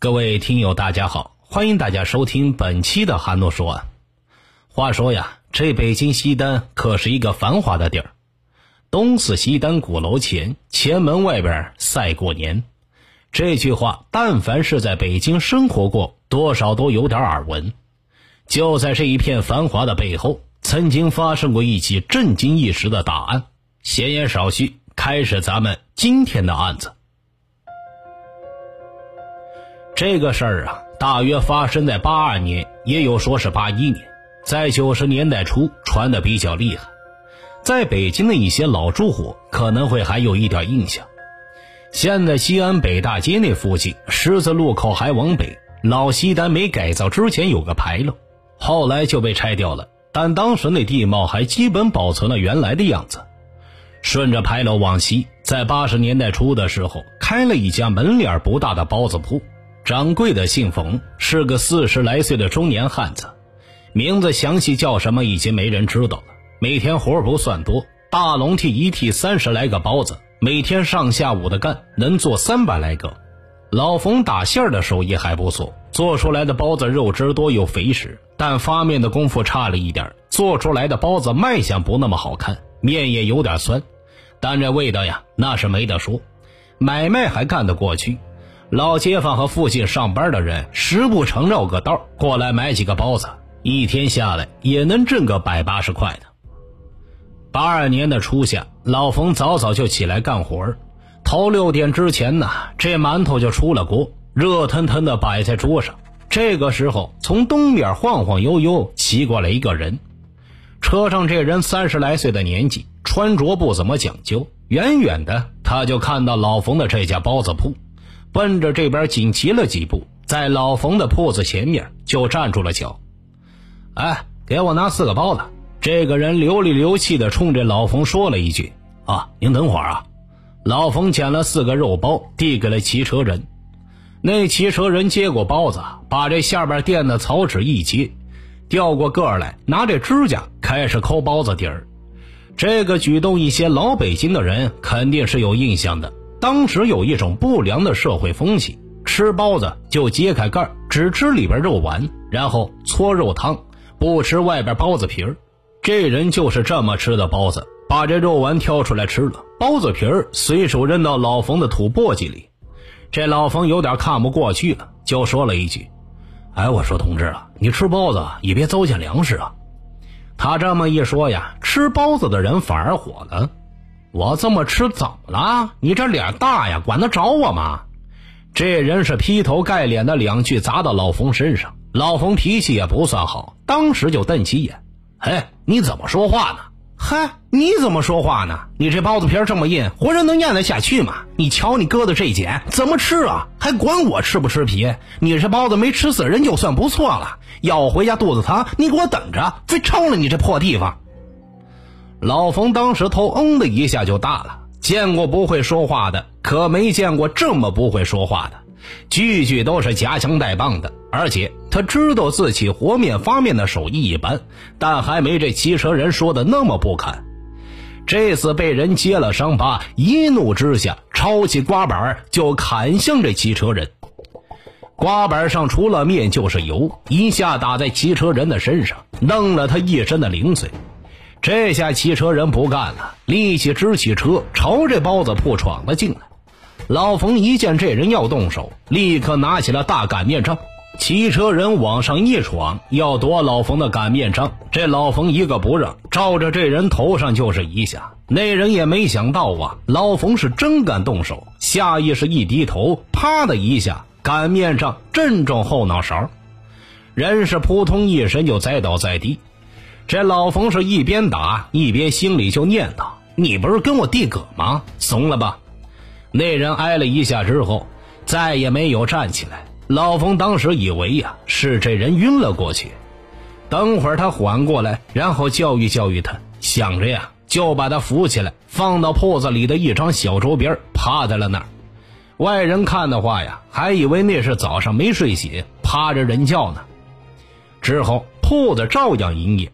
各位听友，大家好，欢迎大家收听本期的韩诺说案。话说呀，这北京西单可是一个繁华的地儿，东四西单鼓楼前，前门外边赛过年。这句话，但凡是在北京生活过，多少都有点耳闻。就在这一片繁华的背后，曾经发生过一起震惊一时的大案。闲言少叙，开始咱们今天的案子。这个事儿啊，大约发生在八二年，也有说是八一年，在九十年代初传的比较厉害，在北京的一些老住户可能会还有一点印象。现在西安北大街那附近十字路口还往北，老西单没改造之前有个牌楼，后来就被拆掉了，但当时那地貌还基本保存了原来的样子。顺着牌楼往西，在八十年代初的时候，开了一家门脸不大的包子铺。掌柜的姓冯，是个四十来岁的中年汉子，名字详细叫什么已经没人知道了。每天活不算多，大笼屉一屉三十来个包子，每天上下午的干，能做三百来个。老冯打馅的手艺还不错，做出来的包子肉汁多又肥实，但发面的功夫差了一点，做出来的包子卖相不那么好看，面也有点酸，但这味道呀，那是没得说，买卖还干得过去。老街坊和附近上班的人，时不常绕个道过来买几个包子，一天下来也能挣个百八十块的。八二年的初夏，老冯早早就起来干活头六点之前呢，这馒头就出了锅，热腾腾的摆在桌上。这个时候，从东边晃晃悠悠骑过来一个人，车上这人三十来岁的年纪，穿着不怎么讲究，远远的他就看到老冯的这家包子铺。奔着这边紧骑了几步，在老冯的铺子前面就站住了脚。哎，给我拿四个包子。这个人流里流气的冲着老冯说了一句：“啊，您等会儿啊。”老冯捡了四个肉包，递给了骑车人。那骑车人接过包子，把这下边垫的草纸一揭，掉过个儿来，拿这指甲开始抠包子底儿。这个举动，一些老北京的人肯定是有印象的。当时有一种不良的社会风气，吃包子就揭开盖只吃里边肉丸，然后搓肉汤，不吃外边包子皮儿。这人就是这么吃的包子，把这肉丸挑出来吃了，包子皮儿随手扔到老冯的土簸箕里。这老冯有点看不过去了，就说了一句：“哎，我说同志啊，你吃包子也别糟践粮食啊。”他这么一说呀，吃包子的人反而火了。我这么吃怎么了？你这脸大呀，管得着我吗？这人是劈头盖脸的两句砸到老冯身上。老冯脾气也不算好，当时就瞪起眼：“嘿，你怎么说话呢？嗨，你怎么说话呢？你这包子皮这么硬，活人能咽得下去吗？你瞧你哥的这茧，怎么吃啊？还管我吃不吃皮？你这包子没吃死人就算不错了，要回家肚子疼，你给我等着，非抽了你这破地方！”老冯当时头嗯的一下就大了，见过不会说话的，可没见过这么不会说话的，句句都是夹枪带棒的，而且他知道自己和面发面的手艺一般，但还没这骑车人说的那么不堪。这次被人揭了伤疤，一怒之下抄起刮板就砍向这骑车人，刮板上除了面就是油，一下打在骑车人的身上，弄了他一身的零碎。这下骑车人不干了，立即支起车朝这包子铺闯了进来。老冯一见这人要动手，立刻拿起了大擀面杖。骑车人往上一闯，要夺老冯的擀面杖，这老冯一个不让，照着这人头上就是一下。那人也没想到啊，老冯是真敢动手，下意识一低头，啪的一下，擀面杖正中后脑勺，人是扑通一声就栽倒在地。这老冯是一边打一边心里就念叨：“你不是跟我递葛吗？怂了吧？”那人挨了一下之后，再也没有站起来。老冯当时以为呀是这人晕了过去，等会儿他缓过来，然后教育教育他，想着呀就把他扶起来，放到铺子里的一张小桌边，趴在了那儿。外人看的话呀，还以为那是早上没睡醒，趴着人觉呢。之后铺子照样营业。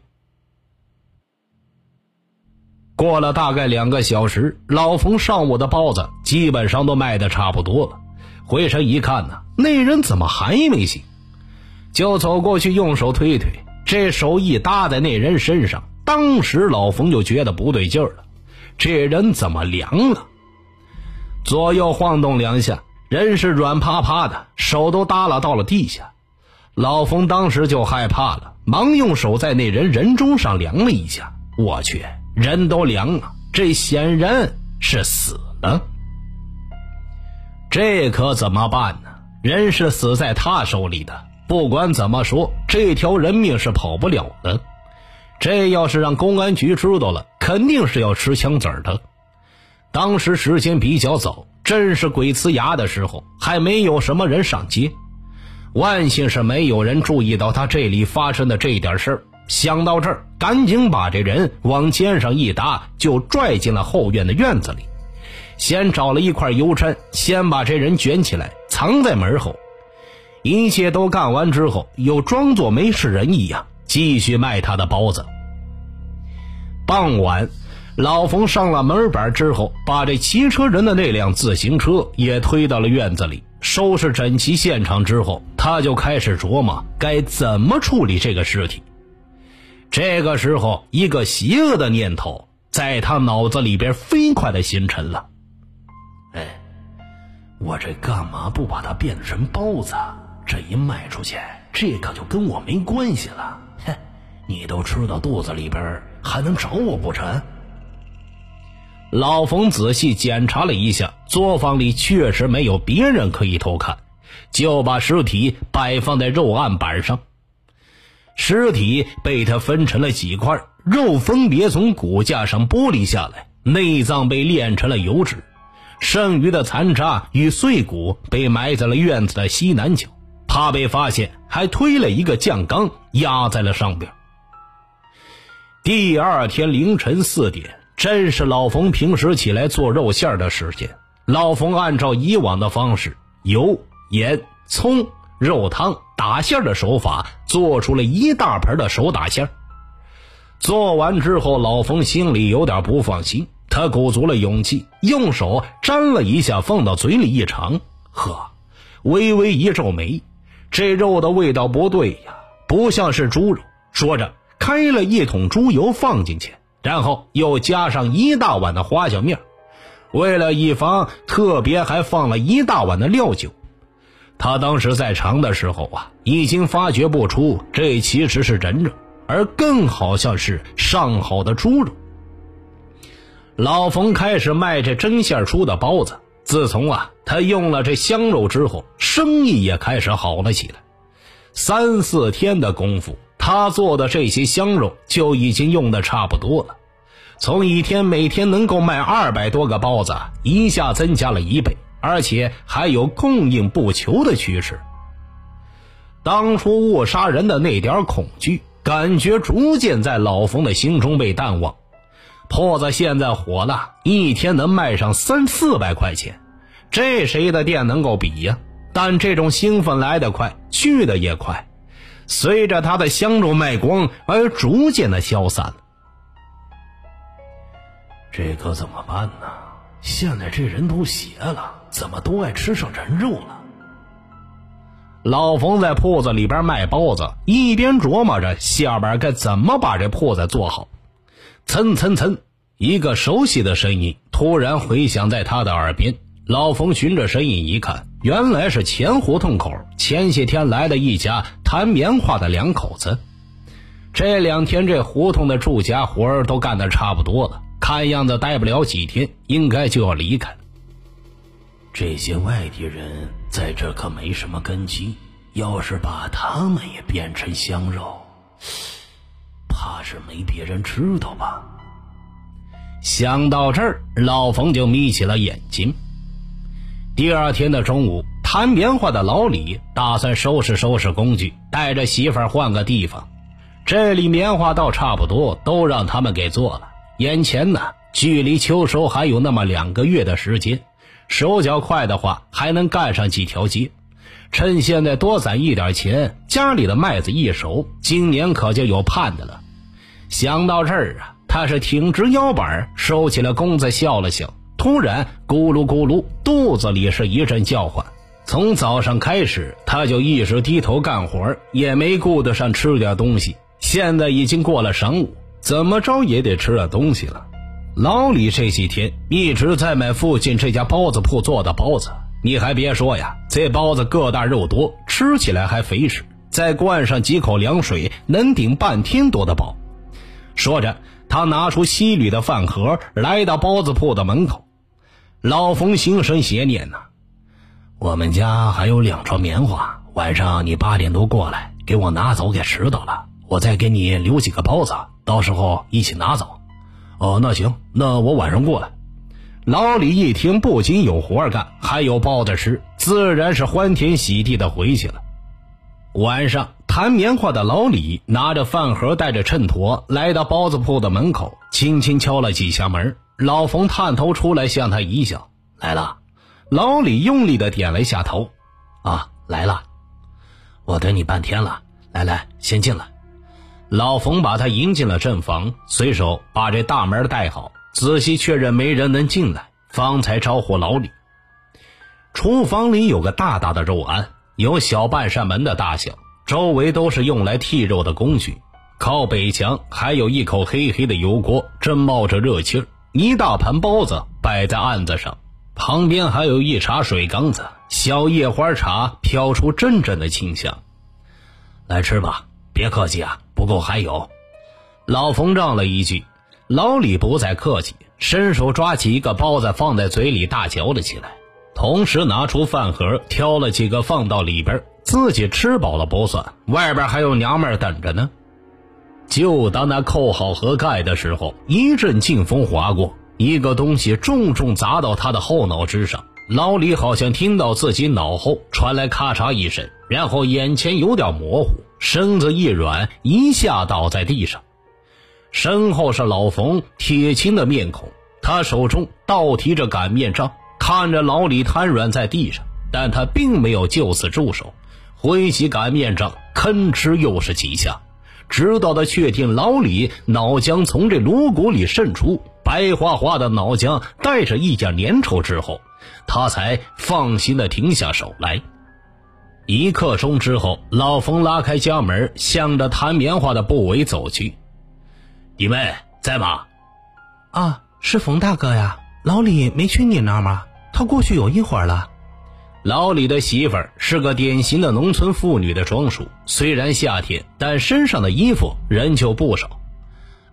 过了大概两个小时，老冯上午的包子基本上都卖的差不多了。回身一看呢，那人怎么还没醒？就走过去用手推推，这手一搭在那人身上，当时老冯就觉得不对劲儿了，这人怎么凉了？左右晃动两下，人是软趴趴的，手都耷拉到了地下。老冯当时就害怕了，忙用手在那人人中上量了一下，我去，人都凉了，这显然是死了。这可怎么办呢？人是死在他手里的。不管怎么说，这条人命是跑不了的。这要是让公安局知道了，肯定是要吃枪子儿的。当时时间比较早，正是鬼呲牙的时候，还没有什么人上街。万幸是没有人注意到他这里发生的这点事儿。想到这儿，赶紧把这人往肩上一搭，就拽进了后院的院子里。先找了一块油毡，先把这人卷起来，藏在门后。一切都干完之后，又装作没事人一样，继续卖他的包子。傍晚，老冯上了门板之后，把这骑车人的那辆自行车也推到了院子里，收拾整齐现场之后，他就开始琢磨该怎么处理这个尸体。这个时候，一个邪恶的念头在他脑子里边飞快的形成了：哎，我这干嘛不把它变成包子？这一卖出去，这可就跟我没关系了。哼，你都吃到肚子里边，还能找我不成？老冯仔细检查了一下，作坊里确实没有别人可以偷看，就把尸体摆放在肉案板上。尸体被他分成了几块，肉分别从骨架上剥离下来，内脏被炼成了油脂，剩余的残渣与碎骨被埋在了院子的西南角。怕被发现，还推了一个酱缸压在了上边。第二天凌晨四点，正是老冯平时起来做肉馅的时间。老冯按照以往的方式，油、盐、葱、肉汤打馅的手法，做出了一大盆的手打馅。做完之后，老冯心里有点不放心，他鼓足了勇气，用手沾了一下，放到嘴里一尝，呵，微微一皱眉。这肉的味道不对呀，不像是猪肉。说着，开了一桶猪油放进去，然后又加上一大碗的花椒面。为了以防，特别还放了一大碗的料酒。他当时在尝的时候啊，已经发觉不出这其实是人肉，而更好像是上好的猪肉。老冯开始卖这针线出的包子。自从啊，他用了这香肉之后，生意也开始好了起来。三四天的功夫，他做的这些香肉就已经用的差不多了。从一天每天能够卖二百多个包子，一下增加了一倍，而且还有供应不求的趋势。当初误杀人的那点恐惧感觉，逐渐在老冯的心中被淡忘。铺子现在火了，一天能卖上三四百块钱，这谁的店能够比呀？但这种兴奋来得快，去的也快，随着他的香肉卖光而逐渐的消散了。这可怎么办呢？现在这人都邪了，怎么都爱吃上人肉了？老冯在铺子里边卖包子，一边琢磨着下边该怎么把这铺子做好。蹭蹭蹭，一个熟悉的声音突然回响在他的耳边。老冯循着声音一看，原来是前胡同口前些天来的一家弹棉花的两口子。这两天这胡同的住家活都干得差不多了，看样子待不了几天，应该就要离开了。这些外地人在这可没什么根基，要是把他们也变成香肉。怕是没别人知道吧？想到这儿，老冯就眯起了眼睛。第二天的中午，弹棉花的老李打算收拾收拾工具，带着媳妇儿换个地方。这里棉花倒差不多，都让他们给做了。眼前呢，距离秋收还有那么两个月的时间，手脚快的话，还能干上几条街。趁现在多攒一点钱，家里的麦子一熟，今年可就有盼的了。想到这儿啊，他是挺直腰板，收起了弓子，笑了笑。突然，咕噜咕噜，肚子里是一阵叫唤。从早上开始，他就一直低头干活，也没顾得上吃点东西。现在已经过了晌午，怎么着也得吃点东西了。老李这几天一直在买附近这家包子铺做的包子，你还别说呀，这包子个大肉多，吃起来还肥实，再灌上几口凉水，能顶半天多的饱。说着，他拿出西里的饭盒，来到包子铺的门口。老冯心生邪念呐。我们家还有两床棉花，晚上你八点多过来给我拿走，给迟到了，我再给你留几个包子，到时候一起拿走。哦，那行，那我晚上过来。老李一听，不仅有活干，还有包子吃，自然是欢天喜地的回去了。晚上弹棉花的老李拿着饭盒，带着秤砣来到包子铺的门口，轻轻敲了几下门。老冯探头出来，向他一笑：“来了。”老李用力的点了一下头，啊，来了！我等你半天了，来来，先进来。老冯把他迎进了正房，随手把这大门带好，仔细确认没人能进来，方才招呼老李。厨房里有个大大的肉案，有小半扇门的大小，周围都是用来剔肉的工具。靠北墙还有一口黑黑的油锅，正冒着热气儿，一大盘包子摆在案子上。旁边还有一茶水缸子，小叶花茶飘出阵阵的清香。来吃吧，别客气啊，不够还有。老冯让了一句，老李不再客气，伸手抓起一个包子放在嘴里大嚼了起来，同时拿出饭盒挑了几个放到里边，自己吃饱了不算，外边还有娘们等着呢。就当他扣好盒盖的时候，一阵劲风划过。一个东西重重砸到他的后脑之上，老李好像听到自己脑后传来咔嚓一声，然后眼前有点模糊，身子一软，一下倒在地上。身后是老冯铁青的面孔，他手中倒提着擀面杖，看着老李瘫软在地上，但他并没有就此住手，挥起擀面杖，吭哧又是几下，直到他确定老李脑浆从这颅骨里渗出。白花花的脑浆带着一点粘稠之后，他才放心的停下手来。一刻钟之后，老冯拉开家门，向着弹棉花的部委走去。弟妹在吗？啊，是冯大哥呀。老李没去你那儿吗？他过去有一会儿了。老李的媳妇儿是个典型的农村妇女的装束，虽然夏天，但身上的衣服仍旧不少。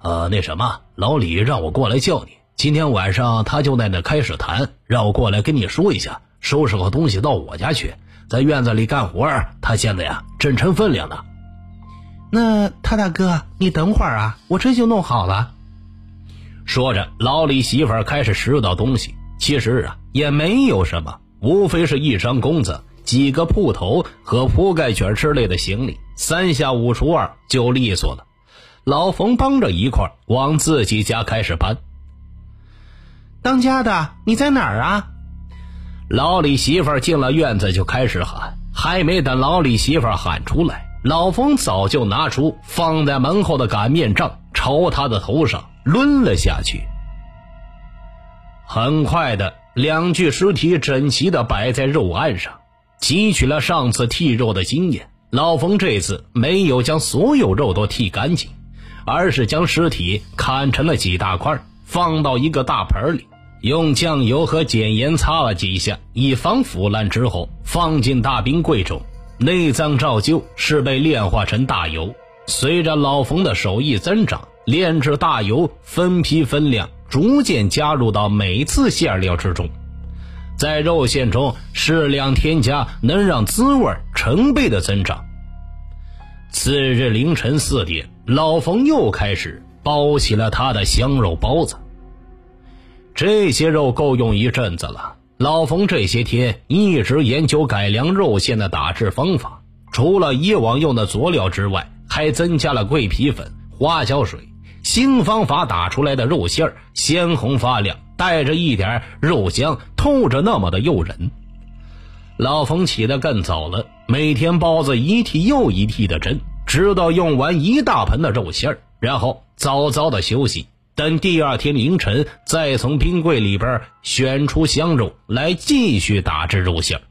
呃，那什么，老李让我过来叫你。今天晚上他就在那开始谈，让我过来跟你说一下，收拾好东西到我家去，在院子里干活。他现在呀正成分量呢。那他大哥，你等会儿啊，我这就弄好了。说着，老李媳妇儿开始拾掇东西。其实啊，也没有什么，无非是一张弓子、几个铺头和铺盖卷之类的行李，三下五除二就利索了。老冯帮着一块往自己家开始搬。当家的，你在哪儿啊？老李媳妇进了院子就开始喊，还没等老李媳妇喊出来，老冯早就拿出放在门后的擀面杖，朝他的头上抡了下去。很快的，两具尸体整齐的摆在肉案上，汲取了上次剔肉的经验，老冯这次没有将所有肉都剔干净。而是将尸体砍成了几大块，放到一个大盆里，用酱油和碱盐擦了几下，以防腐烂。之后放进大冰柜中，内脏照旧是被炼化成大油。随着老冯的手艺增长，炼制大油分批分量，逐渐加入到每次馅料之中，在肉馅中适量添加，能让滋味成倍的增长。次日凌晨四点。老冯又开始包起了他的香肉包子。这些肉够用一阵子了。老冯这些天一直研究改良肉馅的打制方法，除了以往用的佐料之外，还增加了桂皮粉、花椒水。新方法打出来的肉馅儿鲜红发亮，带着一点肉香，透着那么的诱人。老冯起得更早了，每天包子一屉又一屉的蒸。直到用完一大盆的肉馅儿，然后早早的休息，等第二天凌晨再从冰柜里边选出香肉来继续打制肉馅。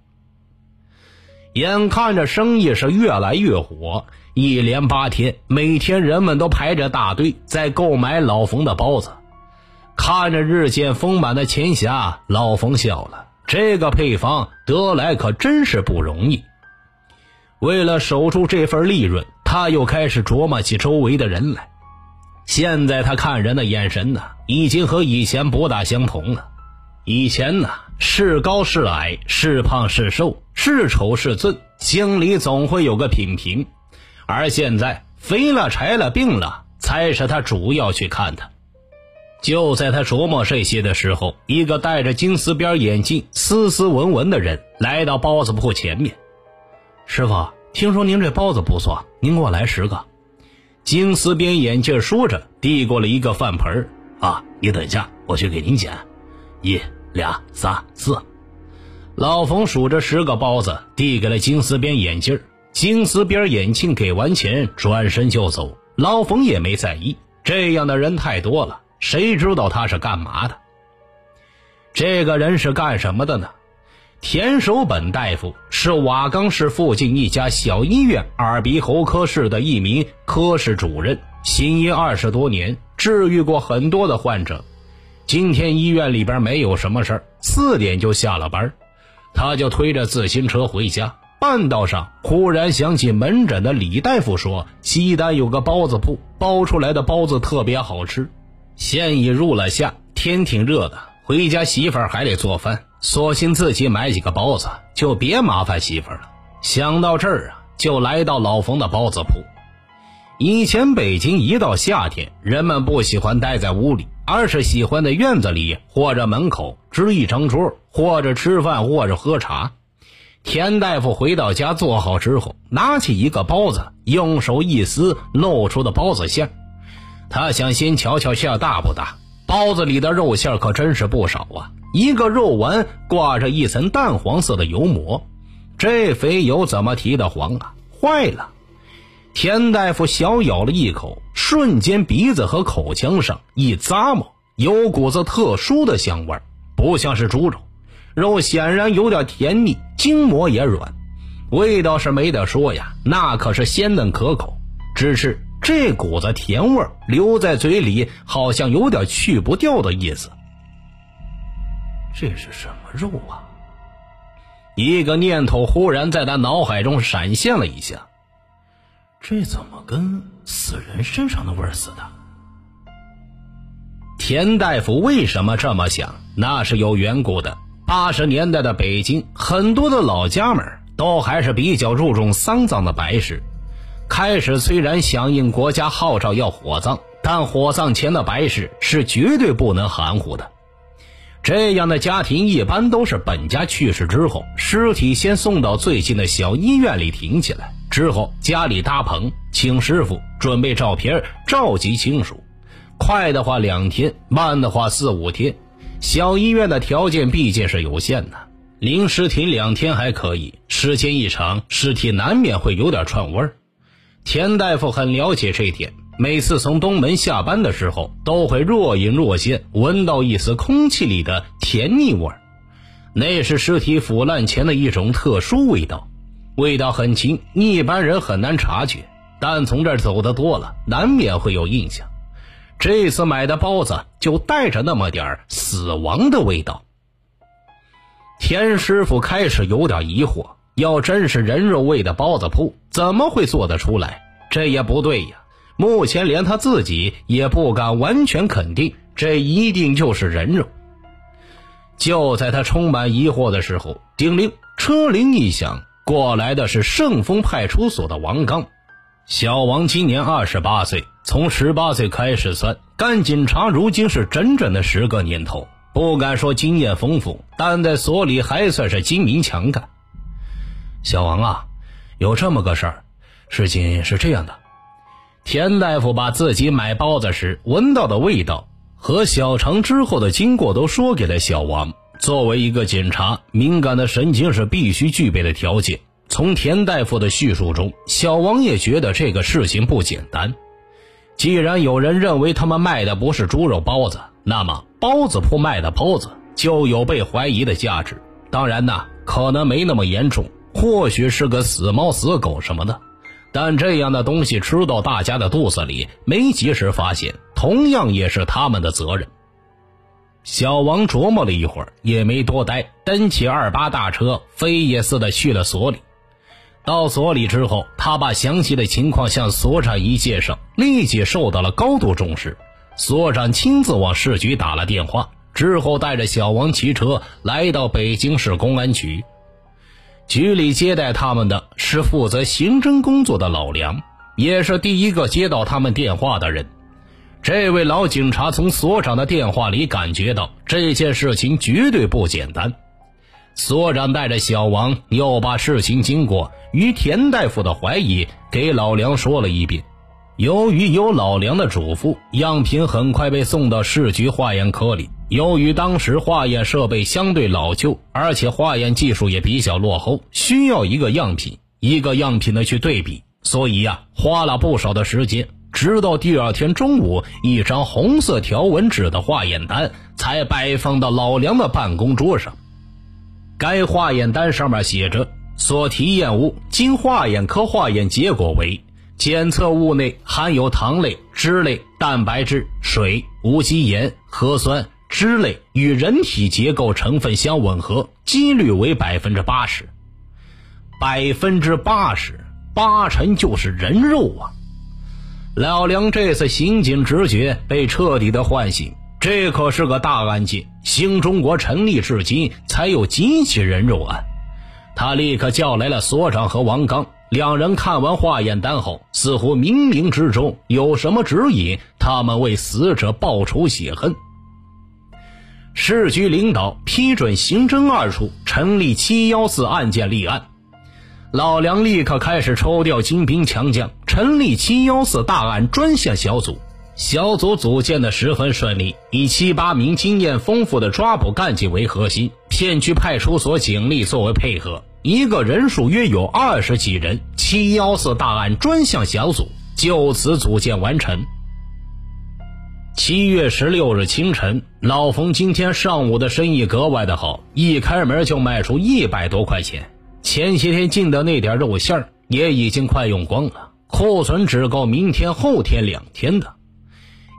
眼看着生意是越来越火，一连八天，每天人们都排着大队在购买老冯的包子。看着日渐丰满的钱匣，老冯笑了。这个配方得来可真是不容易。为了守住这份利润，他又开始琢磨起周围的人来。现在他看人的眼神呢，已经和以前不大相同了。以前呢，是高是矮，是胖是瘦，是丑是俊，心里总会有个品评；而现在，肥了、柴了、病了，才是他主要去看的。就在他琢磨这些的时候，一个戴着金丝边眼镜、斯斯文文的人来到包子铺前面。师傅，听说您这包子不错，您给我来十个。金丝边眼镜说着，递过了一个饭盆啊，你等一下，我去给您捡。一、俩、仨、四。老冯数着十个包子，递给了金丝边眼镜金丝边眼镜给完钱，转身就走。老冯也没在意，这样的人太多了。谁知道他是干嘛的？这个人是干什么的呢？田守本大夫是瓦岗市附近一家小医院耳鼻喉科室的一名科室主任，行医二十多年，治愈过很多的患者。今天医院里边没有什么事儿，四点就下了班，他就推着自行车回家。半道上忽然想起门诊的李大夫说，西单有个包子铺，包出来的包子特别好吃。现已入了夏，天挺热的，回家媳妇还得做饭，索性自己买几个包子，就别麻烦媳妇了。想到这儿啊，就来到老冯的包子铺。以前北京一到夏天，人们不喜欢待在屋里，而是喜欢在院子里或者门口支一张桌，或者吃饭，或者喝茶。田大夫回到家做好之后，拿起一个包子，用手一撕，露出的包子馅。他想先瞧瞧馅大不大，包子里的肉馅可真是不少啊！一个肉丸挂着一层淡黄色的油膜，这肥油怎么提的黄啊？坏了！田大夫小咬了一口，瞬间鼻子和口腔上一咂摸，有股子特殊的香味不像是猪肉，肉显然有点甜腻，筋膜也软，味道是没得说呀，那可是鲜嫩可口，只是。这股子甜味留在嘴里，好像有点去不掉的意思。这是什么肉啊？一个念头忽然在他脑海中闪现了一下。这怎么跟死人身上的味儿似的？田大夫为什么这么想？那是有缘故的。八十年代的北京，很多的老家们都还是比较注重丧葬的白事。开始虽然响应国家号召要火葬，但火葬前的白事是绝对不能含糊的。这样的家庭一般都是本家去世之后，尸体先送到最近的小医院里停起来，之后家里搭棚，请师傅准备照片，召集亲属。快的话两天，慢的话四五天。小医院的条件毕竟是有限的，临时停两天还可以，时间一长，尸体难免会有点串味儿。田大夫很了解这一点，每次从东门下班的时候，都会若隐若现闻到一丝空气里的甜腻味儿，那是尸体腐烂前的一种特殊味道，味道很轻，一般人很难察觉，但从这儿走的多了，难免会有印象。这次买的包子就带着那么点儿死亡的味道。田师傅开始有点疑惑。要真是人肉味的包子铺，怎么会做得出来？这也不对呀。目前连他自己也不敢完全肯定，这一定就是人肉。就在他充满疑惑的时候，叮铃，车铃一响，过来的是盛丰派出所的王刚。小王今年二十八岁，从十八岁开始算，干警察如今是整整的十个年头。不敢说经验丰富，但在所里还算是精明强干。小王啊，有这么个事儿，事情是这样的。田大夫把自己买包子时闻到的味道和小肠之后的经过都说给了小王。作为一个警察，敏感的神经是必须具备的条件。从田大夫的叙述中，小王也觉得这个事情不简单。既然有人认为他们卖的不是猪肉包子，那么包子铺卖的包子就有被怀疑的价值。当然呢，可能没那么严重。或许是个死猫死狗什么的。但这样的东西吃到大家的肚子里，没及时发现，同样也是他们的责任。小王琢磨了一会儿，也没多待，蹬起二八大车，飞也似的去了所里。到所里之后，他把详细的情况向所长一介绍，立即受到了高度重视。所长亲自往市局打了电话，之后带着小王骑车来到北京市公安局。局里接待他们的是负责刑侦工作的老梁，也是第一个接到他们电话的人。这位老警察从所长的电话里感觉到这件事情绝对不简单。所长带着小王又把事情经过与田大夫的怀疑给老梁说了一遍。由于有老梁的嘱咐，样品很快被送到市局化验科里。由于当时化验设备相对老旧，而且化验技术也比较落后，需要一个样品一个样品的去对比，所以呀，花了不少的时间。直到第二天中午，一张红色条纹纸的化验单才摆放到老梁的办公桌上。该化验单上面写着：所提验物经化验科化验结果为。检测物内含有糖类、脂类、蛋白质、水、无机盐、核酸、脂类与人体结构成分相吻合，几率为百分之八十。百分之八十，八成就是人肉啊！老梁这次刑警直觉被彻底的唤醒，这可是个大案件，新中国成立至今才有几起人肉案。他立刻叫来了所长和王刚。两人看完化验单后，似乎冥冥之中有什么指引他们为死者报仇雪恨。市局领导批准刑侦二处成立七幺四案件立案，老梁立刻开始抽调精兵强将，成立七幺四大案专项小组。小组组建的十分顺利，以七八名经验丰富的抓捕干警为核心，片区派出所警力作为配合。一个人数约有二十几人，七幺四大案专项小组就此组建完成。七月十六日清晨，老冯今天上午的生意格外的好，一开门就卖出一百多块钱。前些天进的那点肉馅儿也已经快用光了，库存只够明天、后天两天的。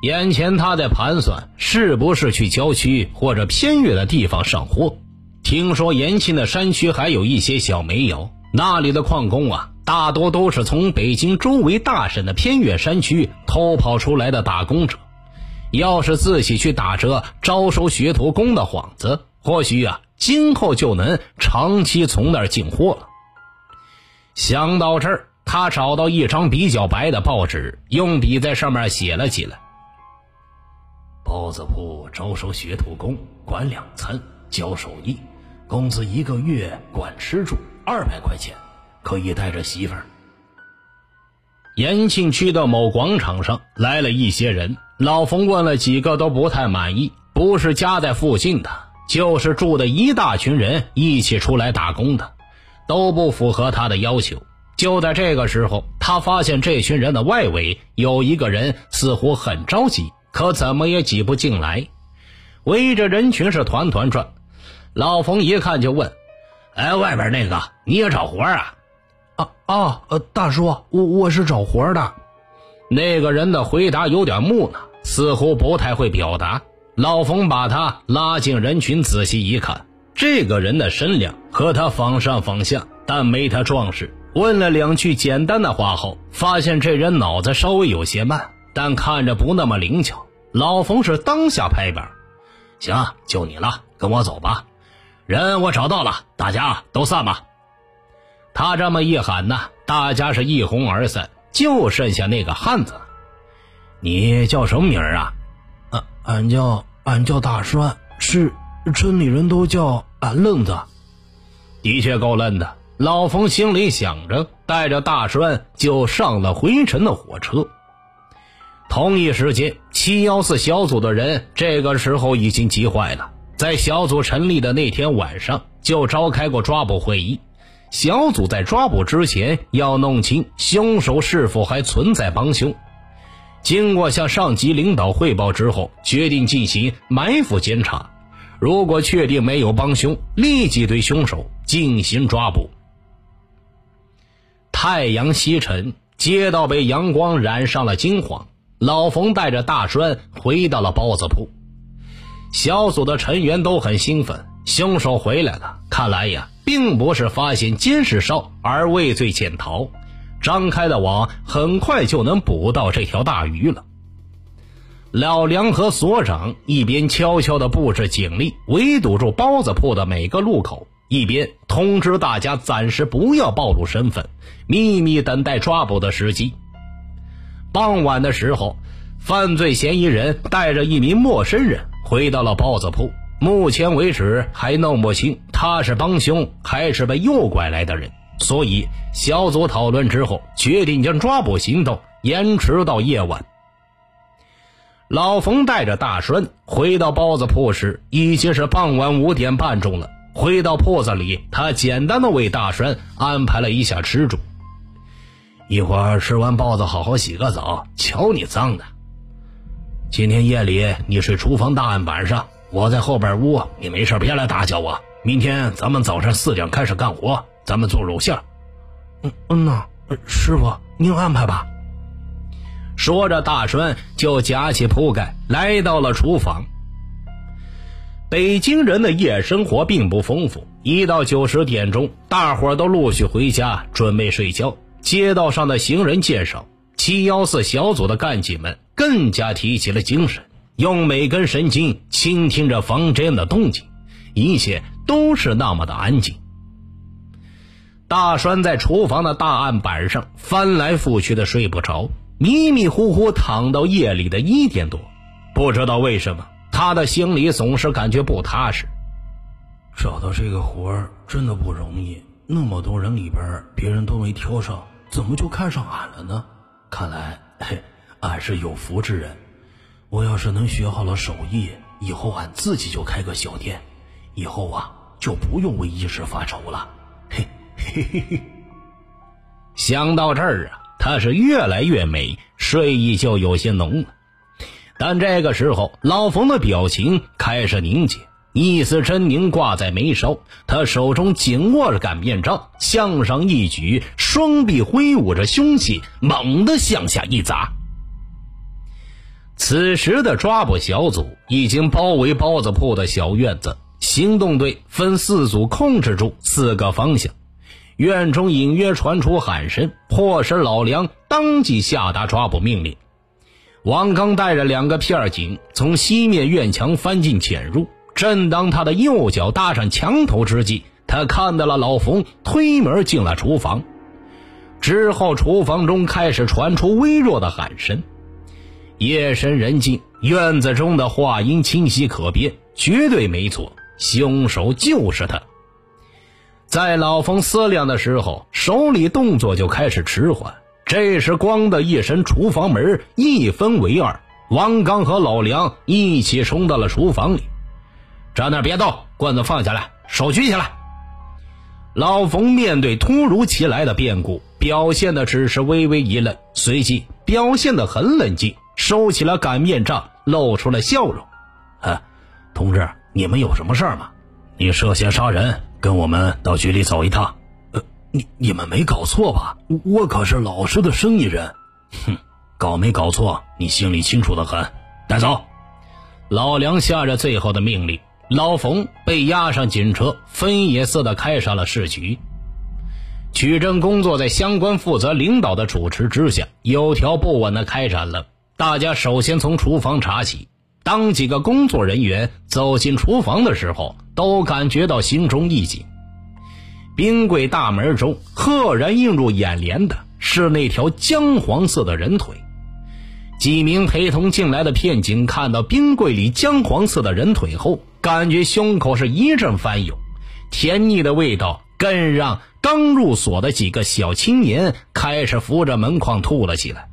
眼前他在盘算，是不是去郊区或者偏远的地方上货。听说延庆的山区还有一些小煤窑，那里的矿工啊，大多都是从北京周围大省的偏远山区偷跑出来的打工者。要是自己去打着招收学徒工的幌子，或许啊，今后就能长期从那儿进货了。想到这儿，他找到一张比较白的报纸，用笔在上面写了起来：“包子铺招收学徒工，管两餐，教手艺。”工资一个月管吃住二百块钱，可以带着媳妇儿。延庆区的某广场上来了一些人，老冯问了几个都不太满意，不是家在附近的，就是住的一大群人一起出来打工的，都不符合他的要求。就在这个时候，他发现这群人的外围有一个人似乎很着急，可怎么也挤不进来，围着人群是团团转。老冯一看就问：“哎，外边那个你也找活啊？”“啊啊，呃，大叔，我我是找活的。”那个人的回答有点木讷，似乎不太会表达。老冯把他拉进人群，仔细一看，这个人的身量和他仿上仿下，但没他壮实。问了两句简单的话后，发现这人脑子稍微有些慢，但看着不那么灵巧。老冯是当下拍板：“行，就你了，跟我走吧。”人我找到了，大家都散吧。他这么一喊呢，大家是一哄而散，就剩下那个汉子。你叫什么名儿啊？俺俺叫俺叫大栓，是村里人都叫俺愣子。的确够愣的。老冯心里想着，带着大栓就上了回城的火车。同一时间，七幺四小组的人这个时候已经急坏了。在小组成立的那天晚上，就召开过抓捕会议。小组在抓捕之前要弄清凶手是否还存在帮凶。经过向上级领导汇报之后，决定进行埋伏监察。如果确定没有帮凶，立即对凶手进行抓捕。太阳西沉，街道被阳光染上了金黄。老冯带着大栓回到了包子铺，小组的成员都很兴奋，凶手回来了。看来呀，并不是发现监视哨而畏罪潜逃，张开的网很快就能捕到这条大鱼了。老梁和所长一边悄悄地布置警力，围堵住包子铺的每个路口，一边通知大家暂时不要暴露身份，秘密等待抓捕的时机。傍晚的时候，犯罪嫌疑人带着一名陌生人回到了包子铺。目前为止还弄不清他是帮凶还是被诱拐来的人，所以小组讨论之后，决定将抓捕行动延迟到夜晚。老冯带着大栓回到包子铺时，已经是傍晚五点半钟了。回到铺子里，他简单的为大栓安排了一下吃住。一会儿吃完包子，好好洗个澡。瞧你脏的！今天夜里你睡厨房大案板上，我在后边屋。你没事别来打搅我。明天咱们早上四点开始干活，咱们做肉馅。嗯嗯呐，师傅您安排吧。说着，大栓就夹起铺盖来到了厨房。北京人的夜生活并不丰富，一到九十点钟，大伙都陆续回家准备睡觉。街道上的行人渐少，七幺四小组的干警们更加提起了精神，用每根神经倾听着房间的动静，一切都是那么的安静。大栓在厨房的大案板上翻来覆去的睡不着。迷迷糊糊躺到夜里的一点多，不知道为什么，他的心里总是感觉不踏实。找到这个活儿真的不容易，那么多人里边，别人都没挑上，怎么就看上俺了呢？看来，嘿，俺是有福之人。我要是能学好了手艺，以后俺自己就开个小店，以后啊就不用为一时发愁了。嘿，嘿嘿。想到这儿啊。他是越来越美，睡意就有些浓了。但这个时候，老冯的表情开始凝结，一丝狰狞挂在眉梢。他手中紧握着擀面杖，向上一举，双臂挥舞着凶器，猛地向下一砸。此时的抓捕小组已经包围包子铺的小院子，行动队分四组控制住四个方向。院中隐约传出喊声，迫使老梁当即下达抓捕命令。王刚带着两个片警从西面院墙翻进潜入，正当他的右脚搭上墙头之际，他看到了老冯推门进了厨房。之后，厨房中开始传出微弱的喊声。夜深人静，院子中的话音清晰可辨，绝对没错，凶手就是他。在老冯思量的时候，手里动作就开始迟缓。这时，咣的一声，厨房门一分为二，王刚和老梁一起冲到了厨房里。站那别动，棍子放下来，手举起来。老冯面对突如其来的变故，表现的只是微微一愣，随即表现的很冷静，收起了擀面杖，露出了笑容。啊，同志，你们有什么事儿吗？你涉嫌杀人。跟我们到局里走一趟，呃，你你们没搞错吧？我可是老实的生意人，哼，搞没搞错，你心里清楚的很。带走！老梁下着最后的命令，老冯被押上警车，分野似的开上了市局。取证工作在相关负责领导的主持之下，有条不紊的开展了。大家首先从厨房查起。当几个工作人员走进厨房的时候，都感觉到心中一紧。冰柜大门中赫然映入眼帘的是那条姜黄色的人腿。几名陪同进来的片警看到冰柜里姜黄色的人腿后，感觉胸口是一阵翻涌，甜腻的味道更让刚入所的几个小青年开始扶着门框吐了起来。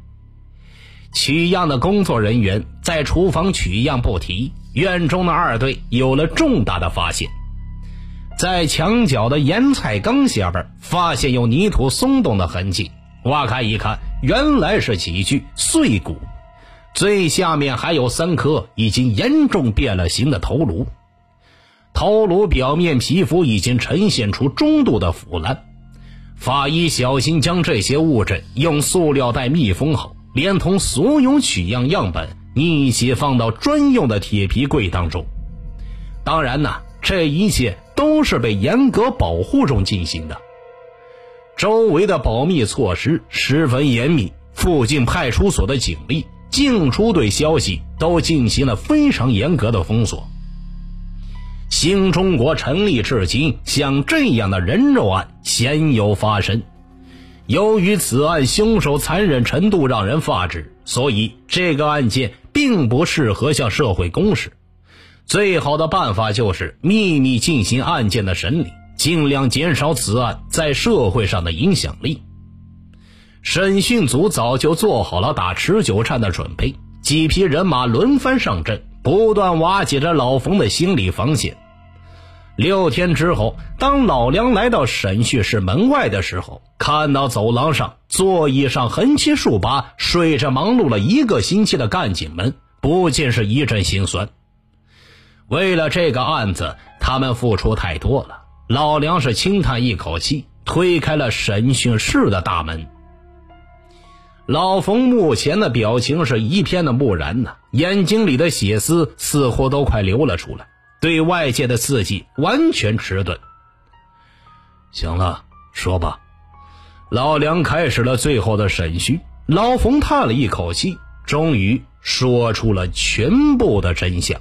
取样的工作人员在厨房取样不提，院中的二队有了重大的发现，在墙角的腌菜缸下边发现有泥土松动的痕迹，挖开一看，原来是几具碎骨，最下面还有三颗已经严重变了形的头颅，头颅表面皮肤已经呈现出中度的腐烂，法医小心将这些物证用塑料袋密封后，连同所有取样样本一起放到专用的铁皮柜当中。当然呢，这一切都是被严格保护中进行的。周围的保密措施十分严密，附近派出所的警力进出队消息都进行了非常严格的封锁。新中国成立至今，像这样的人肉案鲜有发生。由于此案凶手残忍程度让人发指，所以这个案件并不适合向社会公示。最好的办法就是秘密进行案件的审理，尽量减少此案在社会上的影响力。审讯组早就做好了打持久战的准备，几批人马轮番上阵，不断瓦解着老冯的心理防线。六天之后，当老梁来到审讯室门外的时候，看到走廊上座椅上横七竖八睡着忙碌了一个星期的干警们，不禁是一阵心酸。为了这个案子，他们付出太多了。老梁是轻叹一口气，推开了审讯室的大门。老冯目前的表情是一片的木然呐，眼睛里的血丝似乎都快流了出来，对外界的刺激完全迟钝。行了，说吧。老梁开始了最后的审讯。老冯叹了一口气，终于说出了全部的真相。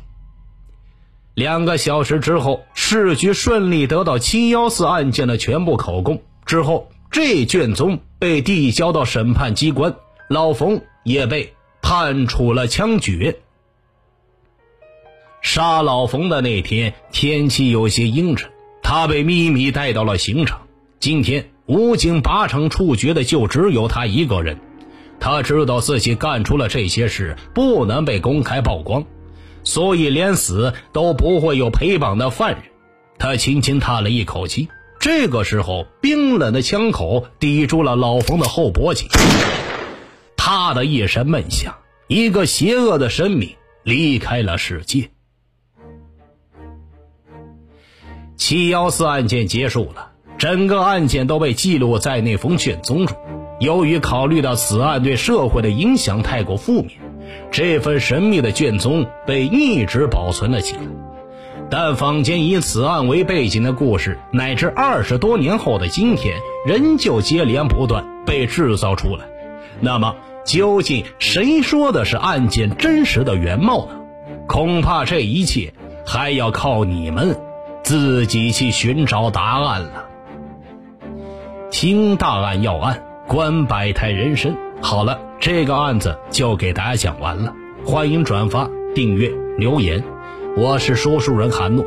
两个小时之后，市局顺利得到七幺四案件的全部口供。之后，这卷宗被递交到审判机关，老冯也被判处了枪决。杀老冯的那天，天气有些阴沉，他被秘密带到了刑场。今天，武警靶场处决的就只有他一个人。他知道自己干出了这些事，不能被公开曝光。所以，连死都不会有陪绑的犯人。他轻轻叹了一口气。这个时候，冰冷的枪口抵住了老冯的后脖颈。他的一声闷响，一个邪恶的生命离开了世界。七幺四案件结束了，整个案件都被记录在那封卷宗中。由于考虑到此案对社会的影响太过负面。这份神秘的卷宗被一直保存了起来，但坊间以此案为背景的故事，乃至二十多年后的今天，仍旧接连不断被制造出来。那么，究竟谁说的是案件真实的原貌呢？恐怕这一切还要靠你们自己去寻找答案了。听大案要案，观百态人生。好了。这个案子就给大家讲完了，欢迎转发、订阅、留言，我是说书人韩诺。